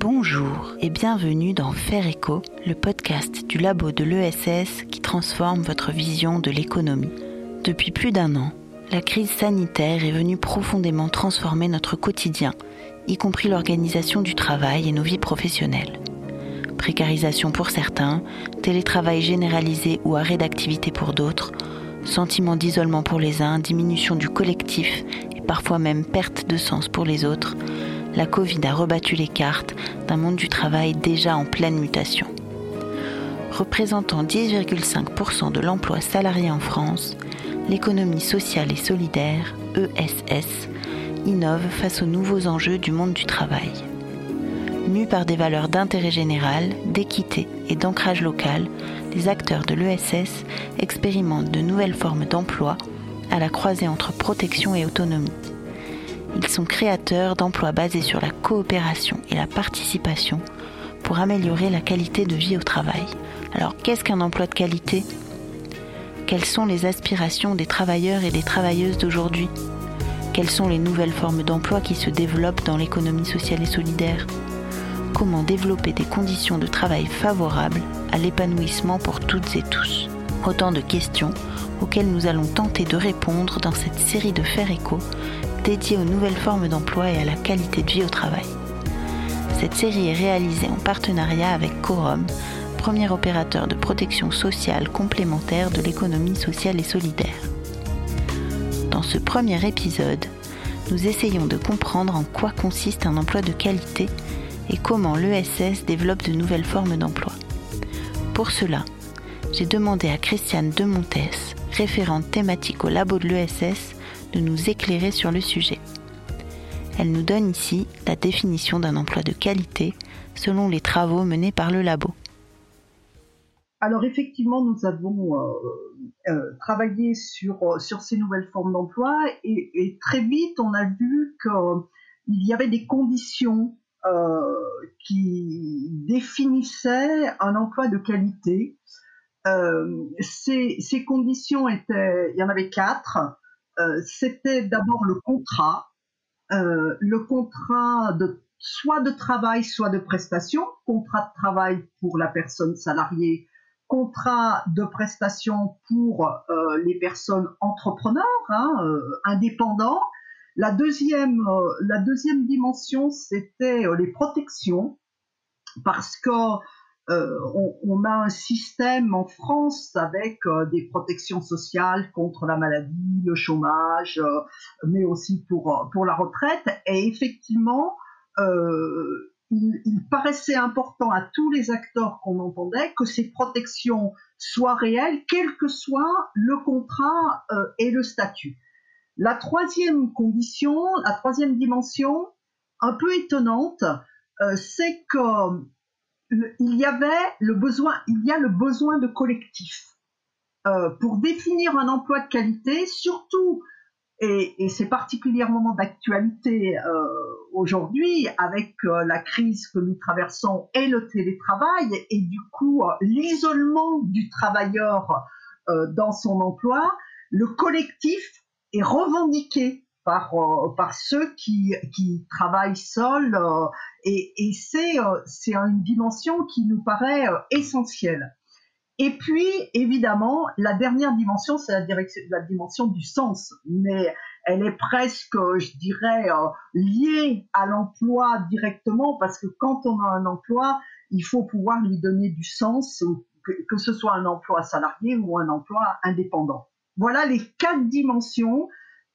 Bonjour et bienvenue dans Faire Écho, le podcast du labo de l'ESS qui transforme votre vision de l'économie. Depuis plus d'un an, la crise sanitaire est venue profondément transformer notre quotidien, y compris l'organisation du travail et nos vies professionnelles. Précarisation pour certains, télétravail généralisé ou arrêt d'activité pour d'autres, sentiment d'isolement pour les uns, diminution du collectif et parfois même perte de sens pour les autres, la Covid a rebattu les cartes d'un monde du travail déjà en pleine mutation. Représentant 10,5% de l'emploi salarié en France, l'économie sociale et solidaire, ESS, innove face aux nouveaux enjeux du monde du travail. Mus par des valeurs d'intérêt général, d'équité et d'ancrage local, les acteurs de l'ESS expérimentent de nouvelles formes d'emploi à la croisée entre protection et autonomie. Ils sont créateurs d'emplois basés sur la coopération et la participation pour améliorer la qualité de vie au travail. Alors qu'est-ce qu'un emploi de qualité? Quelles sont les aspirations des travailleurs et des travailleuses d'aujourd'hui? Quelles sont les nouvelles formes d'emploi qui se développent dans l'économie sociale et solidaire? Comment développer des conditions de travail favorables à l'épanouissement pour toutes et tous? Autant de questions auxquelles nous allons tenter de répondre dans cette série de Faire écho dédiée aux nouvelles formes d'emploi et à la qualité de vie au travail. Cette série est réalisée en partenariat avec Corum, premier opérateur de protection sociale complémentaire de l'économie sociale et solidaire. Dans ce premier épisode, nous essayons de comprendre en quoi consiste un emploi de qualité et comment l'ESS développe de nouvelles formes d'emploi. Pour cela, j'ai demandé à Christiane Demontes, référente thématique au labo de l'ESS, de nous éclairer sur le sujet. Elle nous donne ici la définition d'un emploi de qualité selon les travaux menés par le labo. Alors effectivement, nous avons euh, euh, travaillé sur, euh, sur ces nouvelles formes d'emploi et, très vite on a vu qu'il y avait des conditions qui définissaient un emploi de qualité. Ces, ces, conditions étaient, il y en avait quatre. C'était d'abord le contrat, le contrat de soit de travail, soit de prestation, contrat de travail pour la personne salariée contrat de prestation pour euh, les personnes entrepreneurs, hein, euh, indépendants. La deuxième, euh, la deuxième dimension, c'était les protections, parce que on, a un système en France avec des protections sociales contre la maladie, le chômage, mais aussi pour, pour la retraite. Et effectivement, il, paraissait important à tous les acteurs qu'on entendait que ces protections soient réelles, quel que soit le contrat euh, et le statut. La troisième condition, la troisième dimension, un peu étonnante, euh, c'est que il y avait le besoin, il y a le besoin de collectif. Euh, pour définir un emploi de qualité, surtout et, c'est particulièrement d'actualité euh, aujourd'hui avec euh, la crise que nous traversons et le télétravail et du coup l'isolement du travailleur dans son emploi. Le collectif est revendiqué par, par ceux qui, qui travaillent seuls et, c'est une dimension qui nous paraît essentielle. Et puis, évidemment, la dernière dimension, c'est la, dimension du sens, mais elle est presque, je dirais, euh, liée à l'emploi directement, parce que quand on a un emploi, il faut pouvoir lui donner du sens, que ce soit un emploi salarié ou un emploi indépendant. Voilà les quatre dimensions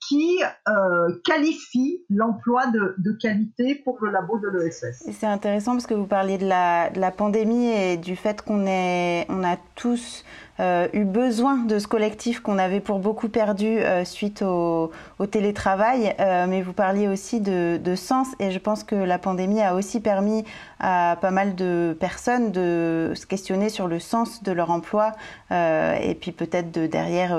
qui euh, qualifie l'emploi de, qualité pour le labo de l'ESS. C'est intéressant parce que vous parliez de la, de la pandémie et du fait qu'on on a tous eu besoin de ce collectif qu'on avait pour beaucoup perdu euh, suite au, télétravail, euh, mais vous parliez aussi de, sens et je pense que la pandémie a aussi permis à pas mal de personnes de se questionner sur le sens de leur emploi et puis peut-être de derrière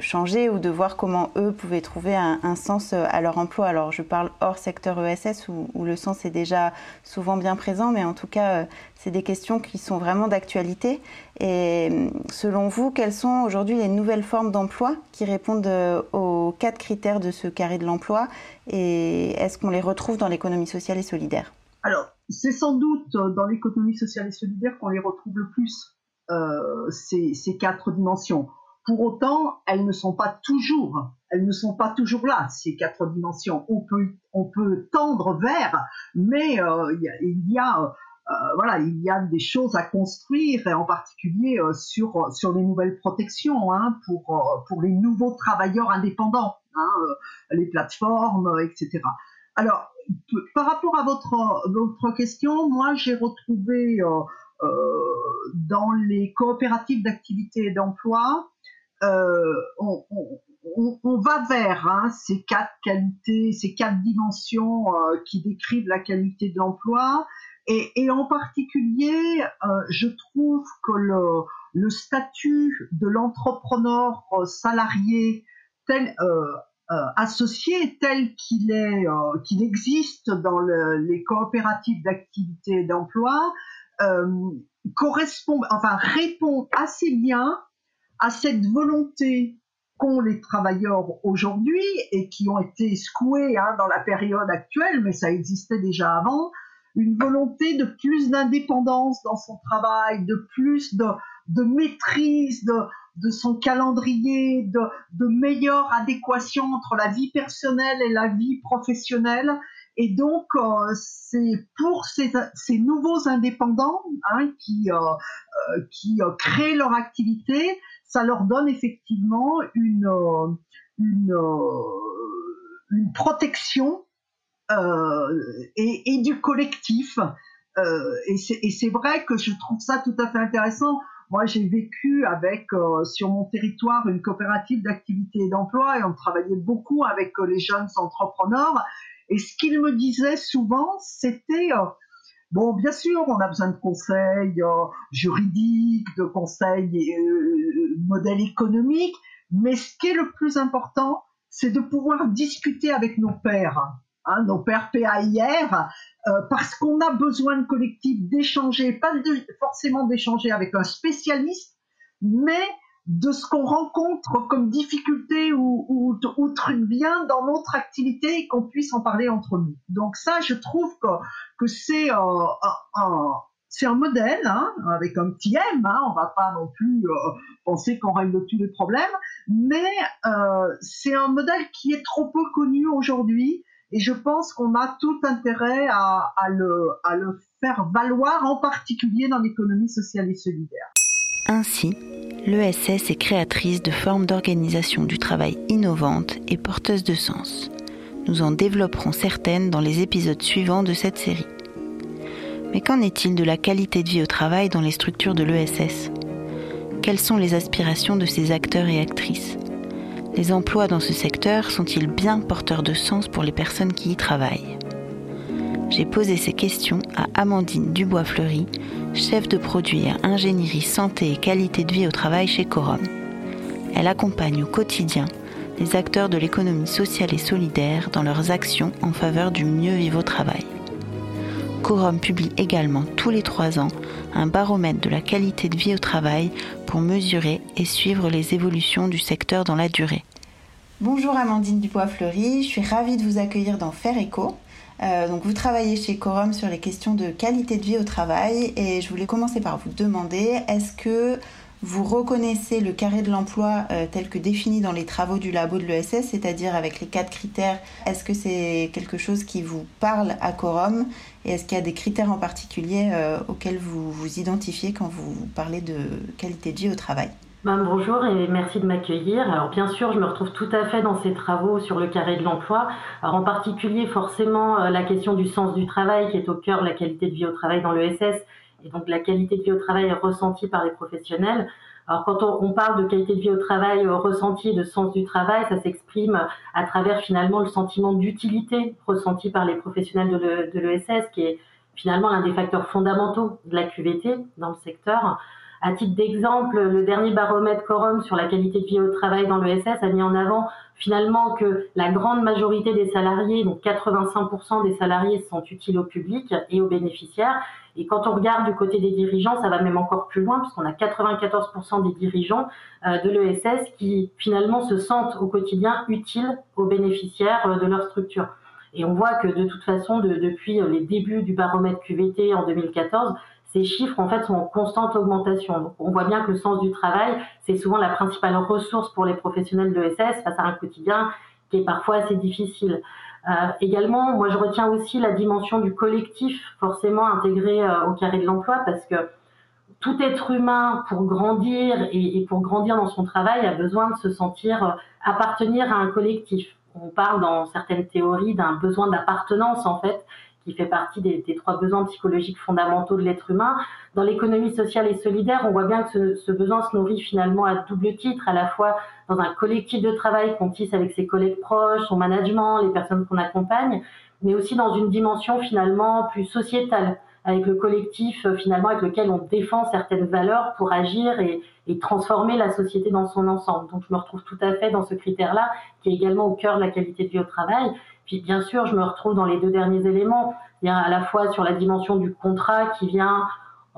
changer ou de voir comment eux pouvaient trouver un, sens à leur emploi. Alors je parle hors secteur ESS où, le sens est déjà souvent bien présent, mais en tout cas c'est des questions qui sont vraiment d'actualité et selon vous, quelles sont aujourd'hui les nouvelles formes d'emploi qui répondent euh, aux quatre critères de ce carré de l'emploi et est-ce qu'on les retrouve dans l'économie sociale et solidaire? Alors, c'est sans doute dans l'économie sociale et solidaire qu'on les retrouve le plus, euh, ces, quatre dimensions. Pour autant, elles ne sont pas toujours, elles ne sont pas toujours là, ces quatre dimensions. On peut, on peut tendre vers, mais euh, il y a, euh, voilà, il y a des choses à construire, en particulier euh, sur, sur les nouvelles protections hein, pour, euh, pour les nouveaux travailleurs indépendants, hein, les plateformes, etc. Alors, par rapport à votre, votre question, moi j'ai retrouvé dans les coopératives d'activité et d'emploi, on, on, va vers hein, ces quatre qualités, ces quatre dimensions qui décrivent la qualité de l'emploi. Et, en particulier, euh, je trouve que le, statut de l'entrepreneur euh, salarié euh, associé tel qu'il est qu'il existe dans les coopératives d'activité et d'emploi correspond enfin répond assez bien à cette volonté qu'ont les travailleurs aujourd'hui et qui ont été secoués hein, dans la période actuelle, mais ça existait déjà avant, une volonté de plus d'indépendance dans son travail, de plus de, maîtrise de, son calendrier, de, meilleure adéquation entre la vie personnelle et la vie professionnelle. Et donc, euh, c'est pour ces, nouveaux indépendants hein, qui, euh, euh créent leur activité, ça leur donne effectivement une protection euh, et, du collectif. Euh, et c'est vrai que je trouve ça tout à fait intéressant. Moi, j'ai vécu avec euh, sur mon territoire une coopérative d'activité et d'emploi et on travaillait beaucoup avec les jeunes entrepreneurs. Et ce qu'ils me disaient souvent, c'était bon, bien sûr, on a besoin de conseils juridiques, de conseils modèles économiques, mais ce qui est le plus important, c'est de pouvoir discuter avec nos pairs. Hein, nos pères PAIR, euh, parce qu'on a besoin de collectif, d'échanger, pas forcément d'échanger avec un spécialiste, mais de ce qu'on rencontre comme difficulté ou, ou, truc bien dans notre activité et qu'on puisse en parler entre nous. Donc ça, je trouve que, euh, un, c'est un modèle hein, avec un petit M. Hein, on va pas non plus euh, penser qu'on règle tous les problèmes, mais c'est un modèle qui est trop peu connu aujourd'hui et je pense qu'on a tout intérêt à, le, le faire valoir, en particulier dans l'économie sociale et solidaire. Ainsi, l'ESS est créatrice de formes d'organisation du travail innovantes et porteuses de sens. Nous en développerons certaines dans les épisodes suivants de cette série. Mais qu'en est-il de la qualité de vie au travail dans les structures de l'ESS? Quelles sont les aspirations de ces acteurs et actrices? Les emplois dans ce secteur sont-ils bien porteurs de sens pour les personnes qui y travaillent J'ai posé ces questions à Amandine Dubois-Fleury, chef de produit ingénierie santé et qualité de vie au travail chez Corum. Elle accompagne au quotidien les acteurs de l'économie sociale et solidaire dans leurs actions en faveur du mieux vivre au travail. Corum publie également tous les trois ans un baromètre de la qualité de vie au travail pour mesurer et suivre les évolutions du secteur dans la durée. Bonjour Amandine Dubois-Fleury, je suis ravie de vous accueillir dans Faire Écho. Euh, donc vous travaillez chez Corum sur les questions de qualité de vie au travail et je voulais commencer par vous demander est-ce que vous reconnaissez le carré de l'emploi euh, tel que défini dans les travaux du labo de l'ESS, c'est-à-dire avec les quatre critères. Est-ce que c'est quelque chose qui vous parle à Corum et est-ce qu'il y a des critères en particulier euh, auxquels vous vous identifiez quand vous parlez de qualité de vie au travail? Ben, bonjour et merci de m'accueillir. Alors bien sûr, je me retrouve tout à fait dans ces travaux sur le carré de l'emploi. Alors en particulier, forcément, euh, la question du sens du travail qui est au cœur de la qualité de vie au travail dans l'ESS et donc la qualité de vie au travail est ressentie par les professionnels. Alors quand on, parle de qualité de vie au travail euh, ressentie, de sens du travail, ça s'exprime à travers finalement le sentiment d'utilité ressenti par les professionnels de l'ESS, qui est finalement l'un des facteurs fondamentaux de la QVT dans le secteur. À titre d'exemple, le dernier baromètre Quorum sur la qualité de vie au travail dans l'ESS a mis en avant finalement que la grande majorité des salariés, donc 85% des salariés, sont utiles au public et aux bénéficiaires. Et quand on regarde du côté des dirigeants, ça va même encore plus loin, puisqu'on a 94% des dirigeants euh, de l'ESS qui finalement se sentent au quotidien utiles aux bénéficiaires euh, de leur structure. Et on voit que de toute façon, depuis les débuts du baromètre QVT en 2014, ces chiffres en fait sont en constante augmentation. Donc, on voit bien que le sens du travail, c'est souvent la principale ressource pour les professionnels de SS face à un quotidien qui est parfois assez difficile. Euh, également, moi je retiens aussi la dimension du collectif forcément intégré euh, au carré de l'emploi parce que tout être humain pour grandir et, et, pour grandir dans son travail a besoin de se sentir euh, appartenir à un collectif. On parle dans certaines théories d'un besoin d'appartenance en fait qui fait partie des, trois besoins psychologiques fondamentaux de l'être humain. Dans l'économie sociale et solidaire, on voit bien que ce, besoin se nourrit finalement à double titre, à la fois dans un collectif de travail qu'on tisse avec ses collègues proches, son management, les personnes qu'on accompagne, mais aussi dans une dimension finalement plus sociétale, avec le collectif euh, finalement avec lequel on défend certaines valeurs pour agir et, et transformer la société dans son ensemble. Donc je me retrouve tout à fait dans ce critère-là, qui est également au cœur de la qualité de vie au travail. Bien sûr, je me retrouve dans les deux derniers éléments. Il y a à la fois sur la dimension du contrat qui vient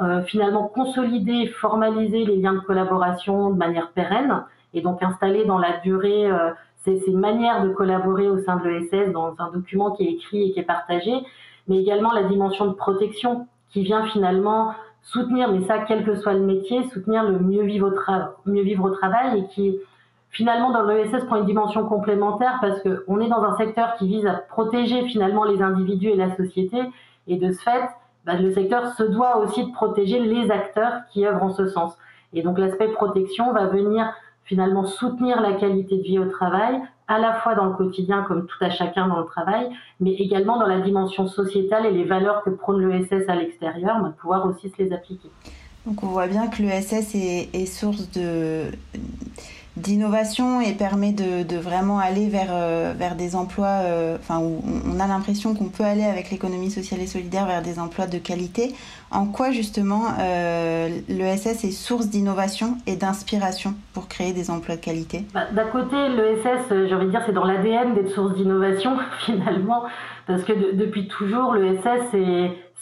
euh, finalement consolider, formaliser les liens de collaboration de manière pérenne et donc installer dans la durée euh, ces, ces, manières de collaborer au sein de l'ESS dans un document qui est écrit et qui est partagé, mais également la dimension de protection qui vient finalement soutenir, mais ça quel que soit le métier, soutenir le mieux vivre au, mieux vivre au travail et qui finalement dans l'ESS prend une dimension complémentaire parce qu'on est dans un secteur qui vise à protéger finalement les individus et la société et de ce fait bah, le secteur se doit aussi de protéger les acteurs qui œuvrent en ce sens et donc l'aspect protection va venir finalement soutenir la qualité de vie au travail à la fois dans le quotidien comme tout à chacun dans le travail mais également dans la dimension sociétale et les valeurs que prône l'ESS à l'extérieur bah, pouvoir aussi se les appliquer. Donc on voit bien que l'ESS est, est source de d'innovation et permet de, de, vraiment aller vers, euh, vers des emplois, euh, enfin, où on a l'impression qu'on peut aller avec l'économie sociale et solidaire vers des emplois de qualité. En quoi justement euh, l'ESS est source d'innovation et d'inspiration pour créer des emplois de qualité? Bah, D'un côté, l'ESS, j'ai envie de dire, c'est dans l'ADN d'être source d'innovation finalement, parce que depuis toujours, l'ESS,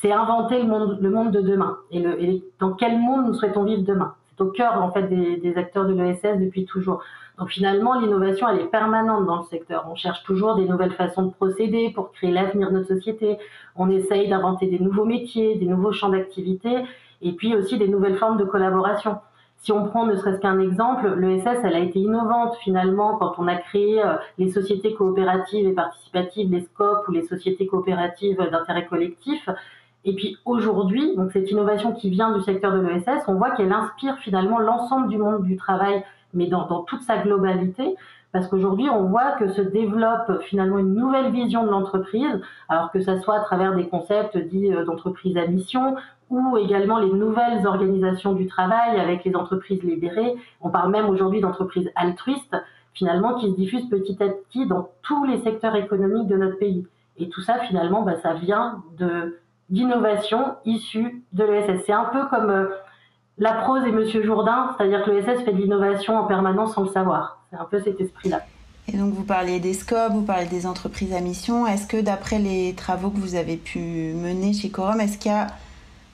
c'est inventer le monde, le monde de demain. Et, le, et dans quel monde nous souhaitons vivre demain? Au cœur en fait des, acteurs de l'ESS depuis toujours. Donc finalement, l'innovation, elle est permanente dans le secteur. On cherche toujours des nouvelles façons de procéder pour créer l'avenir de notre société. On essaye d'inventer des nouveaux métiers, des nouveaux champs d'activité, et puis aussi des nouvelles formes de collaboration. Si on prend ne serait-ce qu'un exemple, l'ESS, elle a été innovante finalement quand on a créé euh, les sociétés coopératives et participatives, les SCOP ou les sociétés coopératives d'intérêt collectif. Et puis aujourd'hui, donc cette innovation qui vient du secteur de l'ESS, on voit qu'elle inspire finalement l'ensemble du monde du travail, mais dans, toute sa globalité, parce qu'aujourd'hui, on voit que se développe finalement une nouvelle vision de l'entreprise, alors que ça soit à travers des concepts dits euh, d'entreprise à mission, ou également les nouvelles organisations du travail avec les entreprises libérées. On parle même aujourd'hui d'entreprises altruistes, finalement, qui se diffusent petit à petit dans tous les secteurs économiques de notre pays. Et tout ça, finalement, bah, ça vient de d'innovation issue de l'ESS. C'est un peu comme euh, la prose et Monsieur Jourdain, c'est-à-dire que l'ESS fait de l'innovation en permanence sans le savoir. C'est un peu cet esprit-là. Et donc vous parliez des scopes, vous parlez des entreprises à mission. Est-ce que d'après les travaux que vous avez pu mener chez Corum, est-ce qu'il y a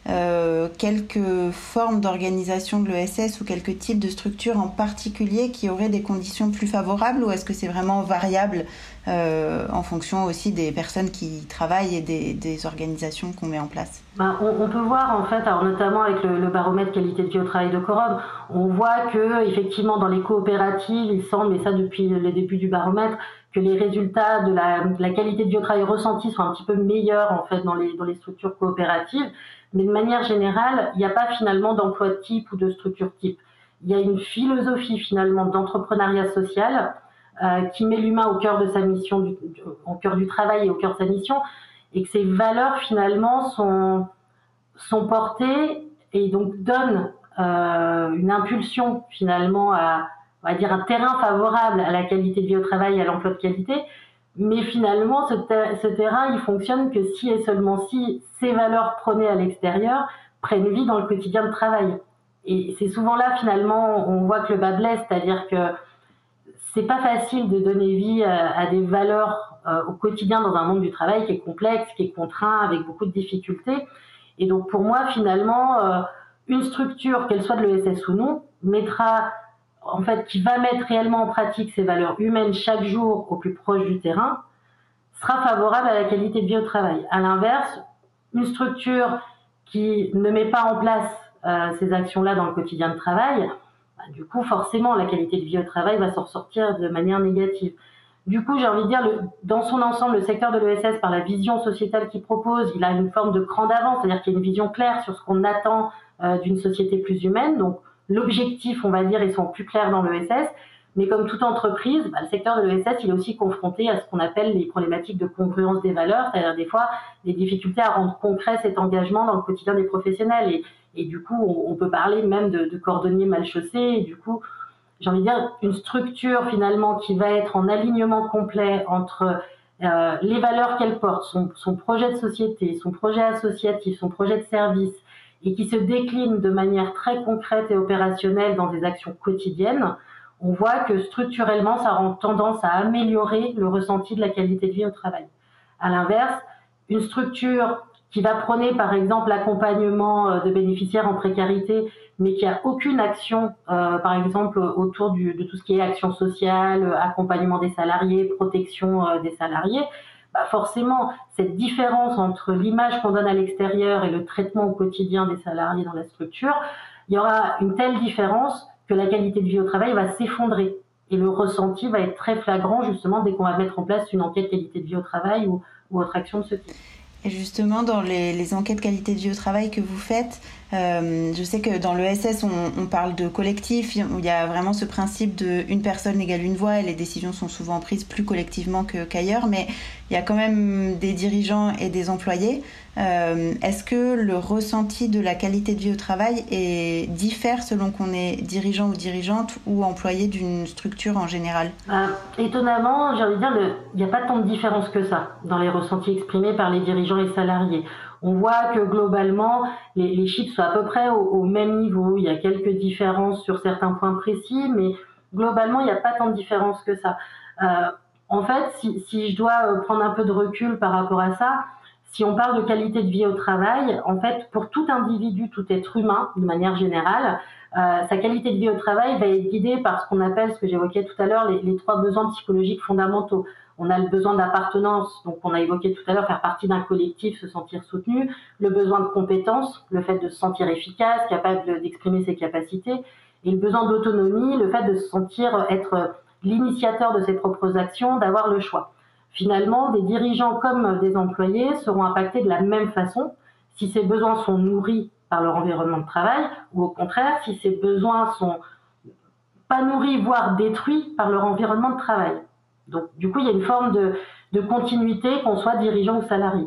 euh, quelques formes d'organisation de l'ESS ou quelques types de structures en particulier qui auraient des conditions plus favorables ou est-ce que c'est vraiment variable euh, en fonction aussi des personnes qui travaillent et des, organisations qu'on met en place? Ben, on, peut voir en fait, alors notamment avec le, baromètre qualité de vie au travail de Corum, on voit que effectivement dans les coopératives, il semble, et ça depuis les débuts du baromètre, que les résultats de la, la qualité de vie au travail ressentis sont un petit peu meilleurs en fait dans les, dans les structures coopératives. Mais de manière générale, il n'y a pas finalement d'emploi type ou de structure type. Il y a une philosophie finalement d'entrepreneuriat social euh, qui met l'humain au cœur de sa mission, du, au cœur du travail et au cœur de sa mission, et que ces valeurs finalement sont, portées et donc donnent euh, une impulsion finalement à, on va dire, un terrain favorable à la qualité de vie au travail et à l'emploi de qualité, mais finalement, ce, terrain, il fonctionne que si et seulement si ces valeurs prônées à l'extérieur prennent vie dans le quotidien de travail. Et c'est souvent là, finalement, on voit que le bas blesse, c'est-à-dire que c'est pas facile de donner vie à, des valeurs euh, au quotidien dans un monde du travail qui est complexe, qui est contraint, avec beaucoup de difficultés. Et donc, pour moi, finalement, euh, une structure, qu'elle soit de l'ESS ou non, mettra en fait, qui va mettre réellement en pratique ces valeurs humaines chaque jour au plus proche du terrain, sera favorable à la qualité de vie au travail. À l'inverse, une structure qui ne met pas en place euh, ces actions-là dans le quotidien de travail, bah, du coup, forcément, la qualité de vie au travail va s'en ressortir de manière négative. Du coup, j'ai envie de dire, dans son ensemble, le secteur de l'ESS, par la vision sociétale qu'il propose, il a une forme de cran d'avance, c'est-à-dire qu'il y a une vision claire sur ce qu'on attend euh, d'une société plus humaine. Donc, l'objectif, on va dire, ils sont plus clairs dans l'ESS. Mais comme toute entreprise, bah, le secteur de l'ESS, il est aussi confronté à ce qu'on appelle les problématiques de congruence des valeurs, c'est-à-dire des fois des difficultés à rendre concret cet engagement dans le quotidien des professionnels. Et, et du coup, on, peut parler même de, de cordonniers mal chaussés. Et du coup, j'ai envie de dire une structure finalement qui va être en alignement complet entre euh, les valeurs qu'elle porte, son projet de société, son projet associatif, son projet de service, et qui se décline de manière très concrète et opérationnelle dans des actions quotidiennes, on voit que structurellement, ça rend tendance à améliorer le ressenti de la qualité de vie au travail. À l'inverse, une structure qui va prôner par exemple l'accompagnement euh, de bénéficiaires en précarité, mais qui a aucune action, euh, par exemple autour de tout ce qui est action sociale, accompagnement des salariés, protection euh, des salariés, bah forcément cette différence entre l'image qu'on donne à l'extérieur et le traitement au quotidien des salariés dans la structure, il y aura une telle différence que la qualité de vie au travail va s'effondrer. Et le ressenti va être très flagrant justement dès qu'on va mettre en place une enquête qualité de vie au travail ou, autre action de ce type. Et justement, dans les, les, enquêtes qualité de vie au travail que vous faites, euh, je sais que dans l'ESS, on, on parle de collectif, où il y a vraiment ce principe de une personne égale une voix, et les décisions sont souvent prises plus collectivement qu'ailleurs, mais il y a quand même des dirigeants et des employés. Euh, Est-ce que le ressenti de la qualité de vie au travail est, diffère selon qu'on est dirigeant ou dirigeante ou employé d'une structure en général? Euh, Étonnamment, j'ai envie de dire, il n'y a pas tant de différence que ça dans les ressentis exprimés par les dirigeants et salariés on voit que globalement, les, les, chiffres sont à peu près au, même niveau. Il y a quelques différences sur certains points précis, mais globalement, il n'y a pas tant de différence que ça. Euh, en fait, si, je dois euh, prendre un peu de recul par rapport à ça, si on parle de qualité de vie au travail, en fait, pour tout individu, tout être humain, de manière générale, euh, sa qualité de vie au travail va être guidée par ce qu'on appelle, ce que j'évoquais tout à l'heure, les, trois besoins psychologiques fondamentaux. On a le besoin d'appartenance, donc on a évoqué tout à l'heure, faire partie d'un collectif, se sentir soutenu, le besoin de compétence, le fait de se sentir efficace, capable d'exprimer ses capacités, et le besoin d'autonomie, le fait de se sentir être l'initiateur de ses propres actions, d'avoir le choix. Finalement, des dirigeants comme des employés seront impactés de la même façon si ces besoins sont nourris par leur environnement de travail, ou au contraire, si ces besoins sont pas nourris, voire détruits par leur environnement de travail. Donc, du coup, il y a une forme de, continuité, qu'on soit dirigeant ou salarié.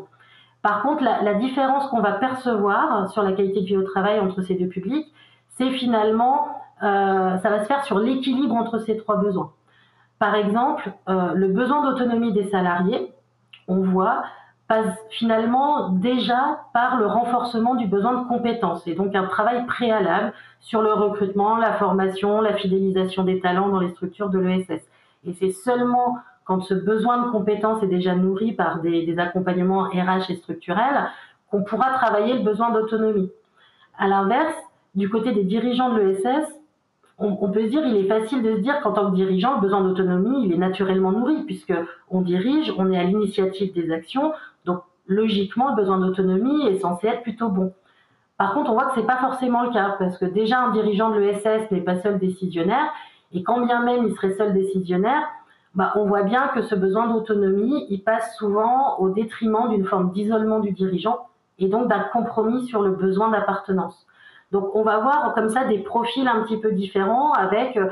Par contre, la, la différence qu'on va percevoir sur la qualité de vie au travail entre ces deux publics, c'est finalement, euh, ça va se faire sur l'équilibre entre ces trois besoins. Par exemple, euh, le besoin d'autonomie des salariés, on voit, passe finalement déjà par le renforcement du besoin de compétences et donc un travail préalable sur le recrutement, la formation, la fidélisation des talents dans les structures de l'ESS. Et c'est seulement quand ce besoin de compétences est déjà nourri par des, accompagnements RH et structurels qu'on pourra travailler le besoin d'autonomie. À l'inverse, du côté des dirigeants de l'ESS, on, peut se dire, il est facile de se dire qu'en tant que dirigeant, le besoin d'autonomie, il est naturellement nourri puisque on dirige, on est à l'initiative des actions, donc logiquement, le besoin d'autonomie est censé être plutôt bon. Par contre, on voit que c'est pas forcément le cas parce que déjà un dirigeant de l'ESS n'est pas seul décisionnaire et quand bien même il serait seul décisionnaire, bah, on voit bien que ce besoin d'autonomie, il passe souvent au détriment d'une forme d'isolement du dirigeant et donc d'un compromis sur le besoin d'appartenance. Donc on va voir comme ça des profils un petit peu différents avec euh,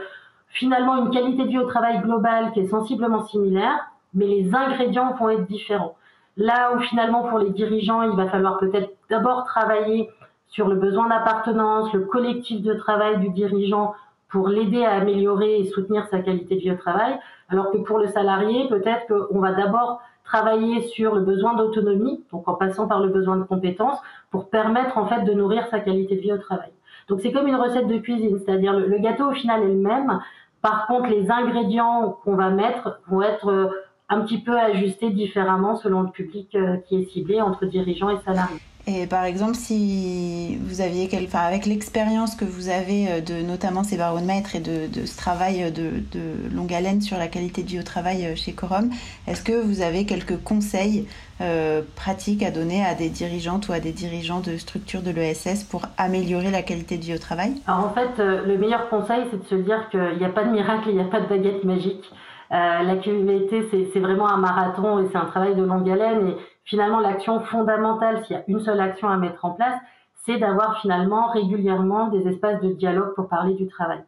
finalement une qualité de vie au travail globale qui est sensiblement similaire, mais les ingrédients vont être différents. Là où finalement pour les dirigeants, il va falloir peut-être d'abord travailler sur le besoin d'appartenance, le collectif de travail du dirigeant pour l'aider à améliorer et soutenir sa qualité de vie au travail, alors que pour le salarié, peut-être qu'on va d'abord travailler sur le besoin d'autonomie, donc en passant par le besoin de compétences, pour permettre en fait de nourrir sa qualité de vie au travail. Donc c'est comme une recette de cuisine, c'est-à-dire le, gâteau au final est le même, par contre les ingrédients qu'on va mettre vont être euh, un petit peu ajustés différemment selon le public euh, qui est ciblé entre dirigeants et salariés. Et par exemple, si vous aviez, quel, avec l'expérience que vous avez euh, de notamment ces maître et de, ce travail de, de, longue haleine sur la qualité de vie au travail euh, chez Corum, est-ce que vous avez quelques conseils euh, pratiques à donner à des dirigeantes ou à des dirigeants de structures de l'ESS pour améliorer la qualité de vie au travail? Alors en fait, euh, le meilleur conseil, c'est de se dire qu'il n'y a pas de miracle, il n'y a pas de baguette magique. Euh, la QVT, c'est vraiment un marathon et c'est un travail de longue haleine. Finalement, l'action fondamentale, s'il y a une seule action à mettre en place, c'est d'avoir finalement régulièrement des espaces de dialogue pour parler du travail.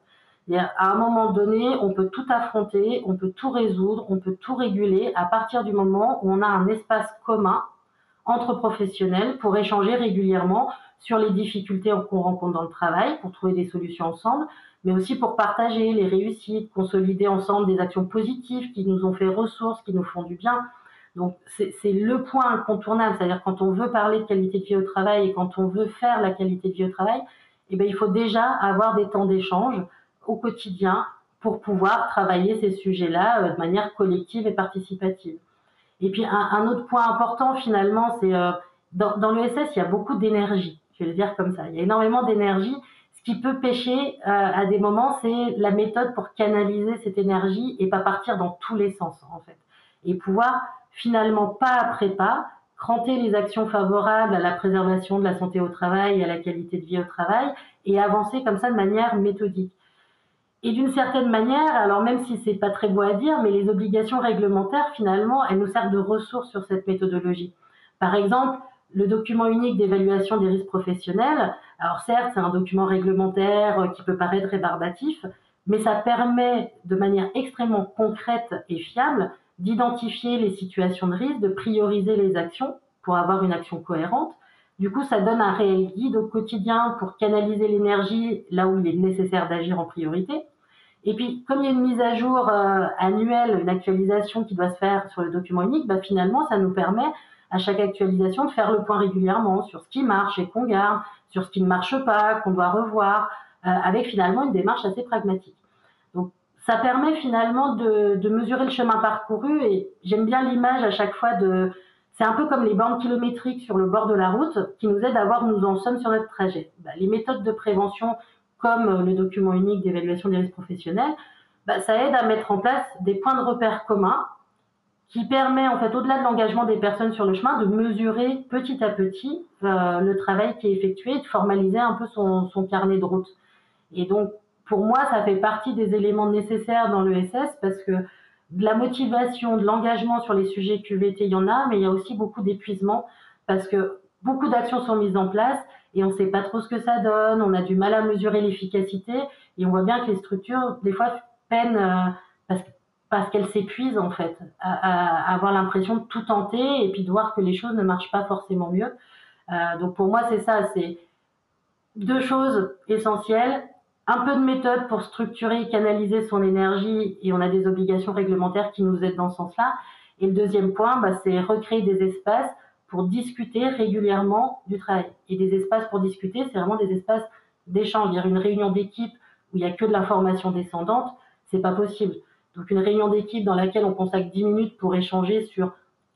À un moment donné, on peut tout affronter, on peut tout résoudre, on peut tout réguler à partir du moment où on a un espace commun entre professionnels pour échanger régulièrement sur les difficultés qu'on rencontre dans le travail, pour trouver des solutions ensemble, mais aussi pour partager les réussites, consolider ensemble des actions positives qui nous ont fait ressources, qui nous font du bien. Donc c'est le point incontournable, c'est-à-dire quand on veut parler de qualité de vie au travail et quand on veut faire la qualité de vie au travail, eh bien, il faut déjà avoir des temps d'échange au quotidien pour pouvoir travailler ces sujets-là euh, de manière collective et participative. Et puis un, un autre point important finalement, c'est euh, dans, dans l'ESS, il y a beaucoup d'énergie, je vais le dire comme ça. Il y a énormément d'énergie ce qui peut pêcher euh, à des moments, c'est la méthode pour canaliser cette énergie et pas partir dans tous les sens en fait. Et pouvoir finalement pas après pas cranter les actions favorables à la préservation de la santé au travail et à la qualité de vie au travail et avancer comme ça de manière méthodique. Et d'une certaine manière, alors même si c'est pas très beau à dire, mais les obligations réglementaires finalement, elles nous servent de ressources sur cette méthodologie. Par exemple, le document unique d'évaluation des risques professionnels, alors certes, c'est un document réglementaire euh, qui peut paraître rébarbatif, mais ça permet de manière extrêmement concrète et fiable d'identifier les situations de risque, de prioriser les actions pour avoir une action cohérente. Du coup, ça donne un réel guide au quotidien pour canaliser l'énergie là où il est nécessaire d'agir en priorité. Et puis, comme il y a une mise à jour euh, annuelle, une actualisation qui doit se faire sur le document unique, bah, finalement, ça nous permet à chaque actualisation de faire le point régulièrement sur ce qui marche et qu'on garde, sur ce qui ne marche pas, qu'on doit revoir, euh, avec finalement une démarche assez pragmatique. Donc ça permet finalement de, mesurer le chemin parcouru et j'aime bien l'image à chaque fois de... C'est un peu comme les bornes kilométriques sur le bord de la route qui nous aident à voir où nous en sommes sur notre trajet. Bah, les méthodes de prévention comme le document unique d'évaluation des risques professionnels, bah, ça aide à mettre en place des points de repère communs qui permet en fait au-delà de l'engagement des personnes sur le chemin de mesurer petit à petit euh, le travail qui est effectué, de formaliser un peu son, son, carnet de route. Et donc pour moi ça fait partie des éléments nécessaires dans l'ESS parce que de la motivation, de l'engagement sur les sujets QVT, il y en a, mais il y a aussi beaucoup d'épuisement parce que beaucoup d'actions sont mises en place et on ne sait pas trop ce que ça donne, on a du mal à mesurer l'efficacité et on voit bien que les structures des fois peinent euh, parce que parce qu'elle s'épuise en fait à, avoir l'impression de tout tenter et puis de voir que les choses ne marchent pas forcément mieux. Euh, donc pour moi c'est ça, c'est deux choses essentielles, un peu de méthode pour structurer et canaliser son énergie et on a des obligations réglementaires qui nous aident dans ce sens-là. Et le deuxième point, bah, c'est recréer des espaces pour discuter régulièrement du travail. Et des espaces pour discuter, c'est vraiment des espaces d'échange. Dire une réunion d'équipe où il n'y a que de l'information descendante, c'est pas possible. Donc une réunion d'équipe dans laquelle on consacre 10 minutes pour échanger sur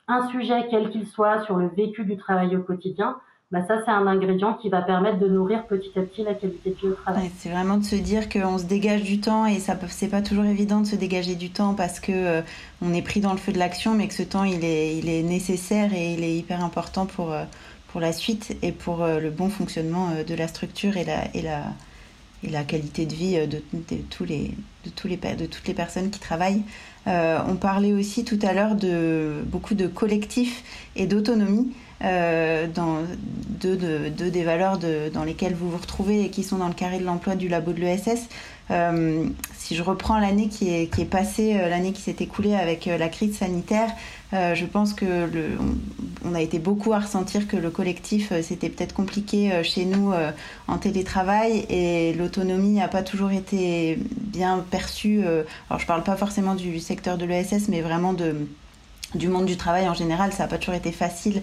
un sujet quel qu'il soit, sur le vécu du travail au quotidien, bah ça c'est un ingrédient qui va permettre de nourrir petit à petit la qualité de vie au travail. c'est vraiment de se dire qu'on se dégage du temps et ça c'est pas toujours évident de se dégager du temps parce que euh, on est pris dans le feu de l'action, mais que ce temps il est, il est nécessaire et il est hyper important pour, euh, pour la suite et pour euh, le bon fonctionnement de la structure et la, et la, et la qualité de vie de, tous les, de, tous les, de toutes les personnes qui travaillent. On parlait aussi tout à l'heure de beaucoup de collectifs et d'autonomie. Euh, dans deux, de, des valeurs dans lesquelles vous vous retrouvez et qui sont dans le carré de l'emploi du labo de l'ESS. Euh, si je reprends l'année qui est, qui est passée, euh, l'année qui s'est écoulée avec la crise sanitaire, je pense que on, a été beaucoup à ressentir que le collectif, c'était peut-être compliqué chez nous en télétravail et l'autonomie n'a pas toujours été bien perçue. alors je parle pas forcément du secteur de l'ESS, mais vraiment de du monde du travail en général, ça n'a pas toujours été facile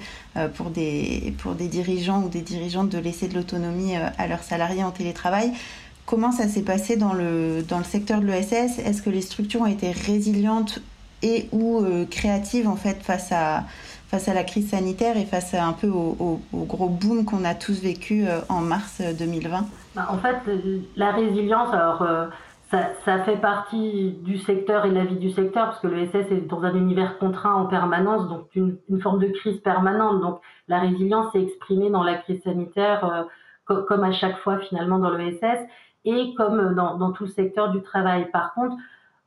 pour, des, pour des dirigeants ou des dirigeantes de laisser de l'autonomie à leurs salariés en télétravail. Comment ça s'est passé dans le, dans le secteur de l'ESS Est-ce que les structures ont été résilientes et ou euh, créatives en fait face à, face à la crise sanitaire et face un peu au, gros boom qu'on a tous vécu en mars 2020 bah, En fait, la résilience, alors ça, fait partie du secteur et de la vie du secteur, parce que le SS est dans un univers contraint en permanence, donc une, forme de crise permanente. Donc la résilience s'est exprimée dans la crise sanitaire, euh, comme à chaque fois finalement dans le SS, et comme dans, tout le secteur du travail. Par contre,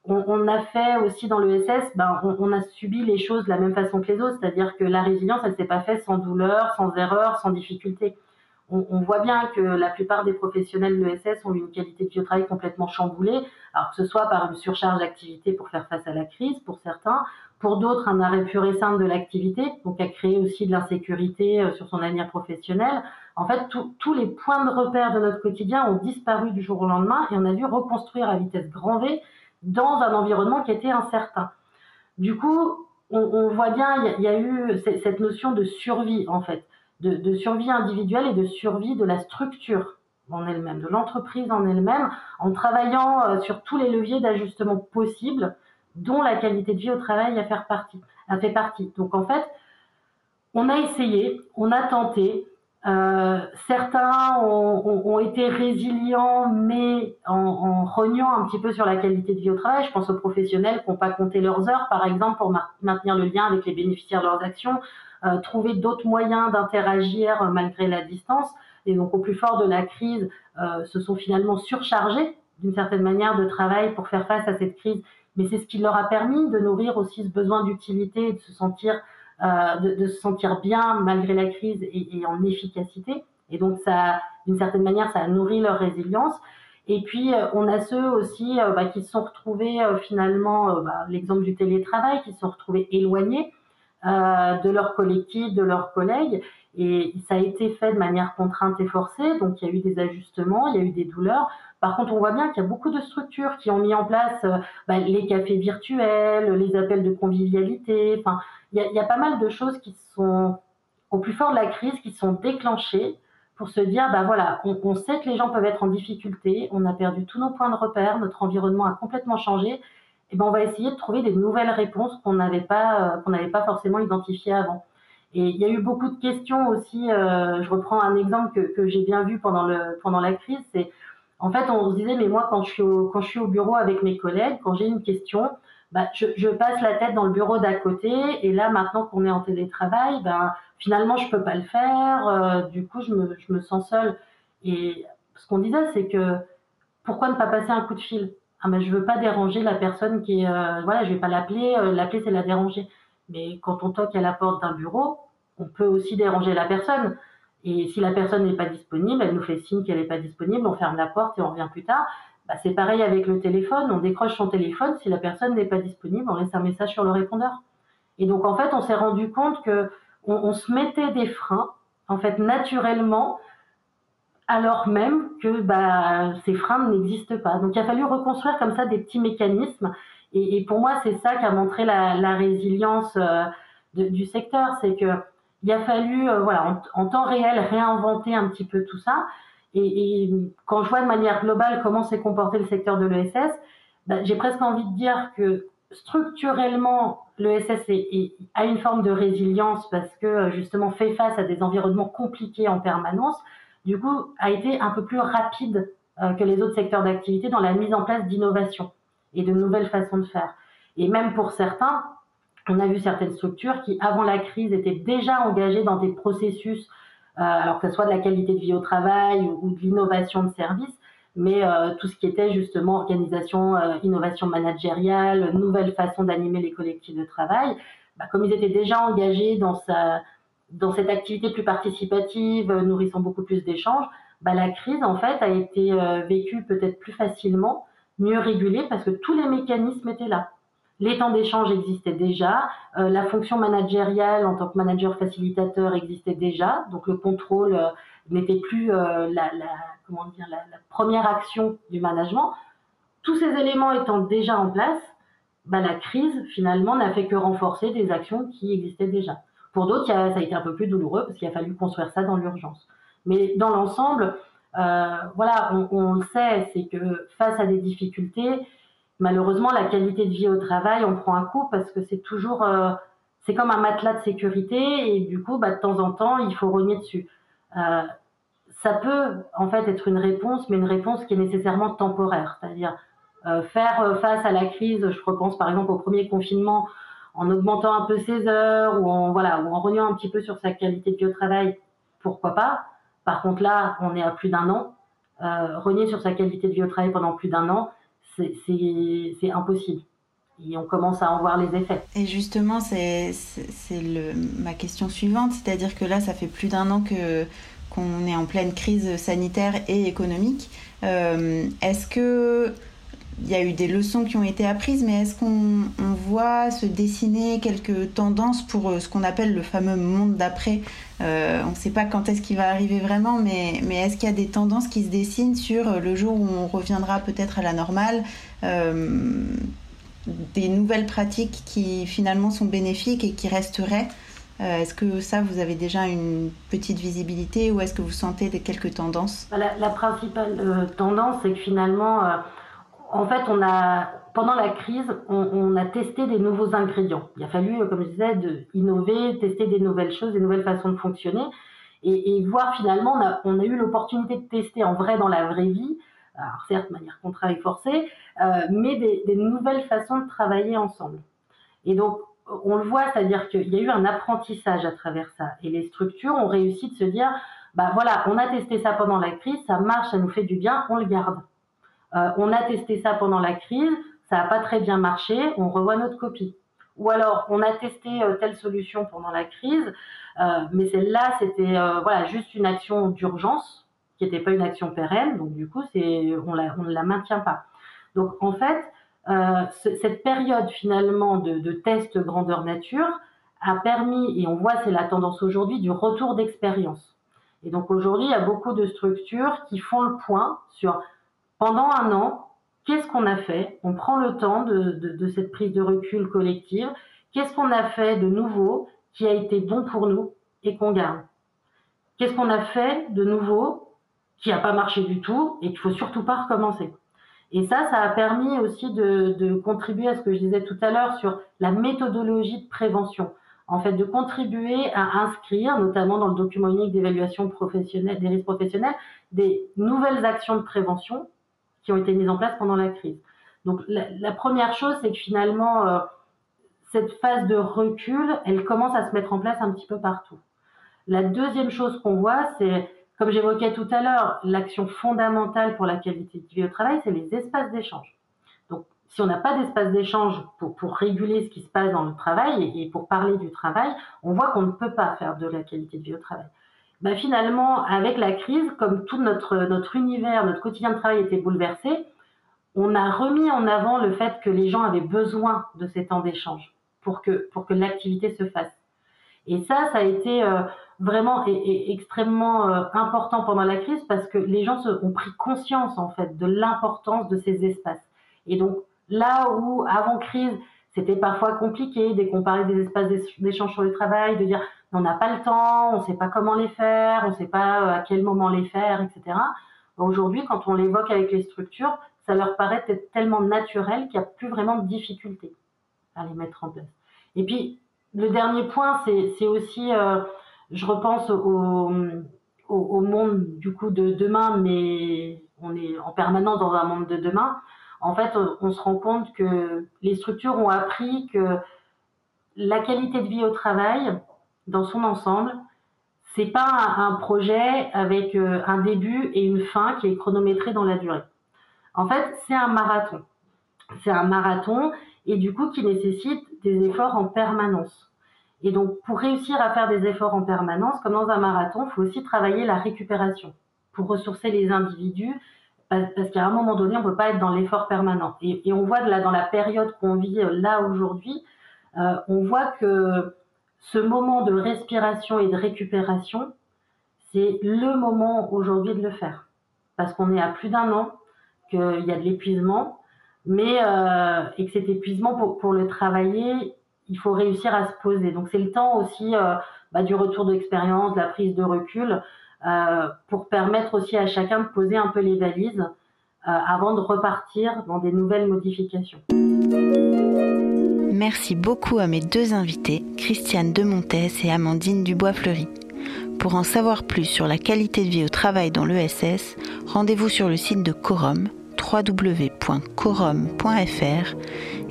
on, a fait aussi dans le SS, ben, on, on, a subi les choses de la même façon que les autres, c'est-à-dire que la résilience, elle s'est pas faite sans douleur, sans erreur, sans difficulté on, voit bien que la plupart des professionnels de l'ESS ont une qualité de vie au travail complètement chamboulée, alors que ce soit par une surcharge d'activité pour faire face à la crise pour certains, pour d'autres un arrêt pur et simple de l'activité, donc à créer aussi de l'insécurité euh, sur son avenir professionnel. En fait, tous les points de repère de notre quotidien ont disparu du jour au lendemain et on a dû reconstruire à vitesse grand V dans un environnement qui était incertain. Du coup, on, voit bien, il y, a eu cette notion de survie en fait de, survie individuelle et de survie de la structure en elle-même, de l'entreprise en elle-même, en travaillant euh, sur tous les leviers d'ajustement possibles, dont la qualité de vie au travail a, faire partie, a fait partie. Donc en fait, on a essayé, on a tenté. Euh, certains ont, été résilients, mais en, en rognant un petit peu sur la qualité de vie au travail. Je pense aux professionnels qui n'ont pas compté leurs heures, par exemple, pour maintenir le lien avec les bénéficiaires de leurs actions, euh, trouver d'autres moyens d'interagir malgré la distance. Et donc au plus fort de la crise, euh, se sont finalement surchargés d'une certaine manière de travail pour faire face à cette crise. Mais c'est ce qui leur a permis de nourrir aussi ce besoin d'utilité, de se sentir, euh, de, se sentir bien malgré la crise et, en efficacité. Et donc ça, d'une certaine manière, ça a nourri leur résilience. Et puis, on a ceux aussi bah, qui se sont retrouvés finalement, bah, l'exemple du télétravail, qui se sont retrouvés éloignés euh, de leurs collectifs, de leurs collègues. Et ça a été fait de manière contrainte et forcée, donc il y a eu des ajustements, il y a eu des douleurs. Par contre, on voit bien qu'il y a beaucoup de structures qui ont mis en place euh, bah, les cafés virtuels, les appels de convivialité. Enfin, il y, a, pas mal de choses qui sont au plus fort de la crise, qui sont déclenchées pour se dire, bah voilà, on sait que les gens peuvent être en difficulté, on a perdu tous nos points de repère, notre environnement a complètement changé, eh ben, on va essayer de trouver des nouvelles réponses qu'on n'avait pas, euh, qu'on n'avait pas forcément identifiées avant. Et il y a eu beaucoup de questions aussi. Euh, je reprends un exemple que, que j'ai bien vu pendant, le, pendant la crise. C'est en fait, on se disait, mais moi, quand je suis au, quand je suis au bureau avec mes collègues, quand j'ai une question, bah, je, je, passe la tête dans le bureau d'à côté. Et là, maintenant qu'on est en télétravail, ben, finalement, je peux pas le faire. Euh, du coup, je me, je me sens seule. Et ce qu'on disait, c'est que pourquoi ne pas passer un coup de fil? Ah ben, je veux pas déranger la personne qui euh, voilà, je vais pas l'appeler, euh, l'appeler c'est la déranger. Mais quand on toque à la porte d'un bureau, on peut aussi déranger la personne. Et si la personne n'est pas disponible, elle nous fait signe qu'elle n'est pas disponible, on ferme la porte et on revient plus tard. Bah, c'est pareil avec le téléphone, on décroche son téléphone, si la personne n'est pas disponible, on laisse un message sur le répondeur. Et donc en fait, on s'est rendu compte que on, on se mettait des freins, en fait naturellement, alors même que bah, ces freins n'existent pas. Donc il a fallu reconstruire comme ça des petits mécanismes. Et, pour moi, c'est ça qui a montré la, résilience euh, du secteur, c'est que il a fallu, euh, voilà, en, temps réel, réinventer un petit peu tout ça. Et, quand je vois de manière globale comment s'est comporté le secteur de l'ESS, bah, j'ai presque envie de dire que structurellement, l'ESS a une forme de résilience parce que justement fait face à des environnements compliqués en permanence du coup, a été un peu plus rapide euh, que les autres secteurs d'activité dans la mise en place d'innovations et de nouvelles façons de faire. Et même pour certains, on a vu certaines structures qui, avant la crise, étaient déjà engagées dans des processus, euh, alors que ce soit de la qualité de vie au travail ou, de l'innovation de services, mais euh, tout ce qui était justement organisation, innovation managériale, nouvelles façons d'animer les collectifs de travail, bah, comme ils étaient déjà engagés dans sa, dans cette activité plus participative, euh, nourrissant beaucoup plus d'échanges, bah, la crise en fait a été euh, vécue peut-être plus facilement, mieux régulée parce que tous les mécanismes étaient là. Les temps d'échange existaient déjà, euh, la fonction managériale en tant que manager facilitateur existait déjà, donc le contrôle n'était plus la, comment dire, la, la, première action du management. Tous ces éléments étant déjà en place, bah, la crise finalement n'a fait que renforcer des actions qui existaient déjà. Pour d'autres, ça a été un peu plus douloureux parce qu'il a fallu construire ça dans l'urgence. Mais dans l'ensemble, euh, voilà, on, le sait, c'est que face à des difficultés, malheureusement, la qualité de vie au travail, on prend un coup parce que c'est toujours, euh, c'est comme un matelas de sécurité et du coup, bah, de temps en temps, il faut rogner dessus. Euh, ça peut en fait être une réponse, mais une réponse qui est nécessairement temporaire, c'est-à-dire faire face à la crise. Je repense par exemple au premier confinement en augmentant un peu ses heures ou en voilà ou en rognant un petit peu sur sa qualité de vie au travail, pourquoi pas. Par contre là, on est à plus d'un an. Euh, rogner sur sa qualité de vie au travail pendant plus d'un an, c'est impossible et on commence à en voir les effets. Et justement, c'est ma question suivante, c'est-à-dire que là, ça fait plus d'un an que qu'on est en pleine crise sanitaire et économique. Euh, est-ce que il y a eu des leçons qui ont été apprises, mais est-ce qu'on voit se dessiner quelques tendances pour euh, ce qu'on appelle le fameux monde d'après? Euh, On ne sait pas quand est-ce qu'il va arriver vraiment, mais, mais est-ce qu'il y a des tendances qui se dessinent sur le jour où on reviendra peut-être à la normale? Des nouvelles pratiques qui finalement sont bénéfiques et qui resteraient? Euh, Est-ce que ça, vous avez déjà une petite visibilité ou est-ce que vous sentez quelques tendances? Bah, la, principale euh, tendance, c'est que finalement, euh, en fait, pendant la crise, on, a testé des nouveaux ingrédients. Il a fallu, comme je disais, de innover, tester des nouvelles choses, des nouvelles façons de fonctionner et, voir finalement, on a, eu l'opportunité de tester en vrai dans la vraie vie alors certes de manière contraire et forcée, euh, mais des, nouvelles façons de travailler ensemble. Et donc, on le voit, c'est-à-dire qu'il y a eu un apprentissage à travers ça. Et les structures ont réussi de se dire, bah voilà, on a testé ça pendant la crise, ça marche, ça nous fait du bien, on le garde. Euh, on a testé ça pendant la crise, ça n'a pas très bien marché, on revoit notre copie. Ou alors, on a testé euh, telle solution pendant la crise, mais celle-là, c'était voilà juste une action d'urgence qui n'était pas une action pérenne, donc du coup, on, on ne la maintient pas. Donc en fait, euh, cette période finalement de, de test grandeur nature a permis, et on voit c'est la tendance aujourd'hui, du retour d'expérience. Et donc aujourd'hui, il y a beaucoup de structures qui font le point sur pendant un an, qu'est-ce qu'on a fait? On prend le temps de, de, de cette prise de recul collective. Qu'est-ce qu'on a fait de nouveau qui a été bon pour nous et qu'on garde? Qu'est-ce qu'on a fait de nouveau qui n'a pas marché du tout et qu'il faut surtout pas recommencer? Et ça, ça a permis aussi de, contribuer à ce que je disais tout à l'heure sur la méthodologie de prévention. En fait, de contribuer à inscrire, notamment dans le document unique d'évaluation professionnelle, des risques professionnels, des nouvelles actions de prévention qui ont été mises en place pendant la crise. Donc, la, première chose, c'est que finalement, euh, cette phase de recul, elle commence à se mettre en place un petit peu partout. La deuxième chose qu'on voit, c'est comme j'évoquais tout à l'heure, l'action fondamentale pour la qualité de vie au travail, c'est les espaces d'échange. Donc, si on n'a pas d'espace d'échange pour, pour, réguler ce qui se passe dans le travail et, pour parler du travail, on voit qu'on ne peut pas faire de la qualité de vie au travail. Ben finalement, avec la crise, comme tout notre, notre univers, notre quotidien de travail était bouleversé, on a remis en avant le fait que les gens avaient besoin de ces temps d'échange pour que, pour que l'activité se fasse. Et ça, ça a été euh, vraiment extrêmement euh, important pendant la crise parce que les gens ont pris conscience en fait de l'importance de ces espaces. Et donc là où avant crise c'était parfois compliqué de comparer des espaces d'échange sur le travail, de dire on n'a pas le temps, on ne sait pas comment les faire, on ne sait pas euh, à quel moment les faire, etc. Aujourd'hui, quand on l'évoque avec les structures, ça leur paraît être tellement naturel qu'il n'y a plus vraiment de difficulté à les mettre en place. Et puis, le dernier point, c'est aussi euh, je repense au, au, monde du coup de demain, mais on est en permanence dans un monde de demain. En fait, on, se rend compte que les structures ont appris que la qualité de vie au travail, dans son ensemble, c'est pas un, projet avec euh, un début et une fin qui est chronométré dans la durée. En fait, c'est un marathon. C'est un marathon et du coup qui nécessite des efforts en permanence. Et donc, pour réussir à faire des efforts en permanence, comme dans un marathon, il faut aussi travailler la récupération pour ressourcer les individus, parce qu'à un moment donné, on ne peut pas être dans l'effort permanent. Et, on voit là, dans la période qu'on vit euh, là aujourd'hui, euh, on voit que ce moment de respiration et de récupération, c'est le moment aujourd'hui de le faire. Parce qu'on est à plus d'un an qu'il y a de l'épuisement, mais euh, et que cet épuisement, pour, le travailler, il faut réussir à se poser. Donc c'est le temps aussi bah, du retour d'expérience, de la prise de recul, pour permettre aussi à chacun de poser un peu les valises euh, avant de repartir dans des nouvelles modifications. Merci beaucoup à mes deux invités, Christiane Demontes et Amandine Dubois-Fleury. Pour en savoir plus sur la qualité de vie au travail dans l'ESS, rendez-vous sur le site de Corum www.corum.fr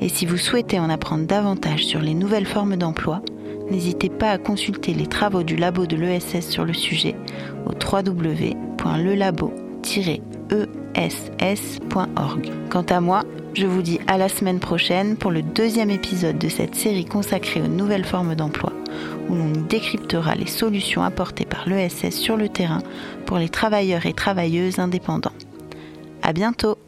et si vous souhaitez en apprendre davantage sur les nouvelles formes d'emploi, n'hésitez pas à consulter les travaux du labo de l'ESS sur le sujet au www.lelabo-ess.org. Quant à moi, je vous dis à la semaine prochaine pour le deuxième épisode de cette série consacrée aux nouvelles formes d'emploi, où l'on y décryptera les solutions apportées par l'ESS sur le terrain pour les travailleurs et travailleuses indépendants. À bientôt!